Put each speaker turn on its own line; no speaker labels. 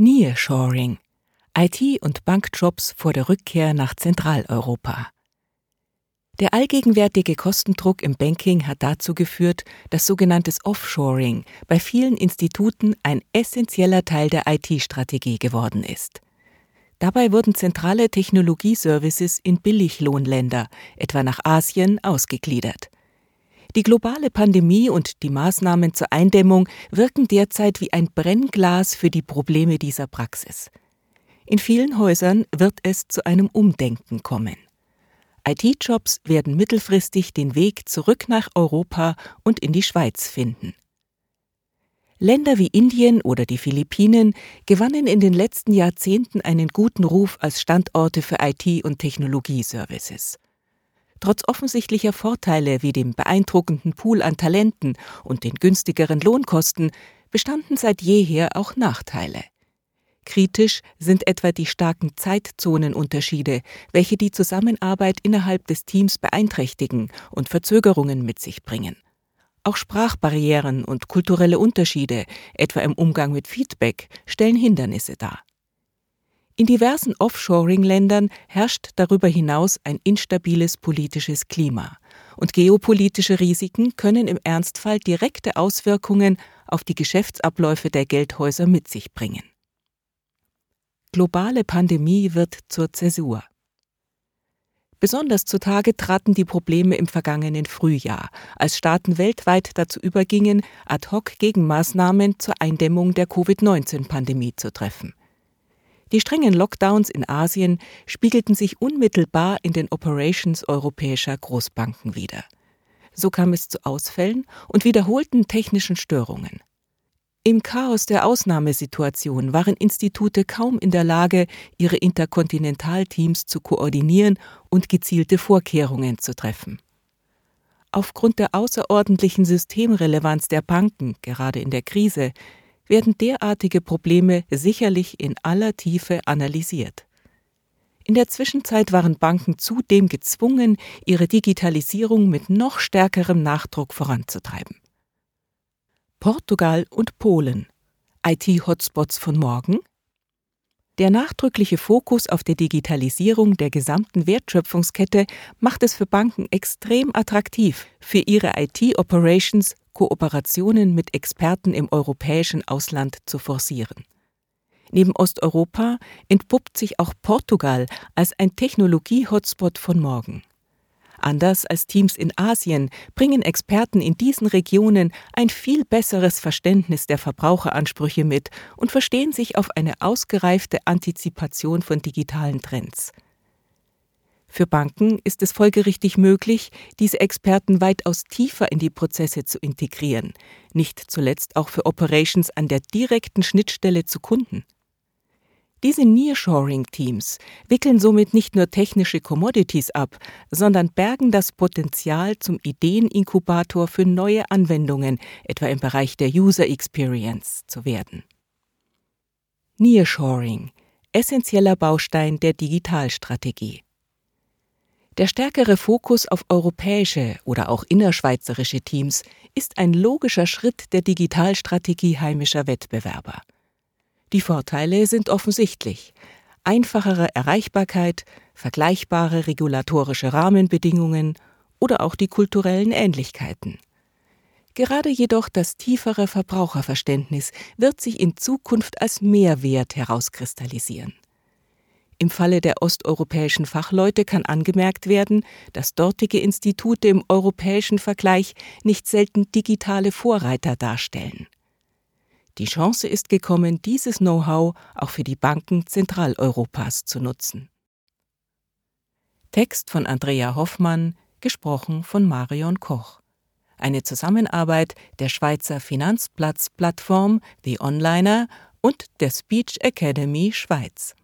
Nearshoring IT- und Bankjobs vor der Rückkehr nach Zentraleuropa. Der allgegenwärtige Kostendruck im Banking hat dazu geführt, dass sogenanntes Offshoring bei vielen Instituten ein essentieller Teil der IT-Strategie geworden ist. Dabei wurden zentrale Technologieservices in Billiglohnländer, etwa nach Asien, ausgegliedert. Die globale Pandemie und die Maßnahmen zur Eindämmung wirken derzeit wie ein Brennglas für die Probleme dieser Praxis. In vielen Häusern wird es zu einem Umdenken kommen. IT-Jobs werden mittelfristig den Weg zurück nach Europa und in die Schweiz finden. Länder wie Indien oder die Philippinen gewannen in den letzten Jahrzehnten einen guten Ruf als Standorte für IT- und Technologieservices. Trotz offensichtlicher Vorteile wie dem beeindruckenden Pool an Talenten und den günstigeren Lohnkosten bestanden seit jeher auch Nachteile. Kritisch sind etwa die starken Zeitzonenunterschiede, welche die Zusammenarbeit innerhalb des Teams beeinträchtigen und Verzögerungen mit sich bringen. Auch Sprachbarrieren und kulturelle Unterschiede, etwa im Umgang mit Feedback, stellen Hindernisse dar. In diversen Offshoring-Ländern herrscht darüber hinaus ein instabiles politisches Klima, und geopolitische Risiken können im Ernstfall direkte Auswirkungen auf die Geschäftsabläufe der Geldhäuser mit sich bringen globale Pandemie wird zur Zäsur. Besonders zutage traten die Probleme im vergangenen Frühjahr, als Staaten weltweit dazu übergingen, Ad-hoc-Gegenmaßnahmen zur Eindämmung der Covid-19-Pandemie zu treffen. Die strengen Lockdowns in Asien spiegelten sich unmittelbar in den Operations europäischer Großbanken wider. So kam es zu Ausfällen und wiederholten technischen Störungen. Im Chaos der Ausnahmesituation waren Institute kaum in der Lage, ihre Interkontinentalteams zu koordinieren und gezielte Vorkehrungen zu treffen. Aufgrund der außerordentlichen Systemrelevanz der Banken, gerade in der Krise, werden derartige Probleme sicherlich in aller Tiefe analysiert. In der Zwischenzeit waren Banken zudem gezwungen, ihre Digitalisierung mit noch stärkerem Nachdruck voranzutreiben. Portugal und Polen. IT-Hotspots von morgen? Der nachdrückliche Fokus auf der Digitalisierung der gesamten Wertschöpfungskette macht es für Banken extrem attraktiv, für ihre IT-Operations Kooperationen mit Experten im europäischen Ausland zu forcieren. Neben Osteuropa entpuppt sich auch Portugal als ein Technologie-Hotspot von morgen. Anders als Teams in Asien bringen Experten in diesen Regionen ein viel besseres Verständnis der Verbraucheransprüche mit und verstehen sich auf eine ausgereifte Antizipation von digitalen Trends. Für Banken ist es folgerichtig möglich, diese Experten weitaus tiefer in die Prozesse zu integrieren, nicht zuletzt auch für Operations an der direkten Schnittstelle zu Kunden. Diese Nearshoring-Teams wickeln somit nicht nur technische Commodities ab, sondern bergen das Potenzial zum Ideeninkubator für neue Anwendungen, etwa im Bereich der User Experience, zu werden. Nearshoring essentieller Baustein der Digitalstrategie. Der stärkere Fokus auf europäische oder auch innerschweizerische Teams ist ein logischer Schritt der Digitalstrategie heimischer Wettbewerber. Die Vorteile sind offensichtlich. Einfachere Erreichbarkeit, vergleichbare regulatorische Rahmenbedingungen oder auch die kulturellen Ähnlichkeiten. Gerade jedoch das tiefere Verbraucherverständnis wird sich in Zukunft als Mehrwert herauskristallisieren. Im Falle der osteuropäischen Fachleute kann angemerkt werden, dass dortige Institute im europäischen Vergleich nicht selten digitale Vorreiter darstellen. Die Chance ist gekommen, dieses Know-how auch für die Banken Zentraleuropas zu nutzen. Text von Andrea Hoffmann, gesprochen von Marion Koch. Eine Zusammenarbeit der Schweizer Finanzplatz-Plattform The Onliner und der Speech Academy Schweiz.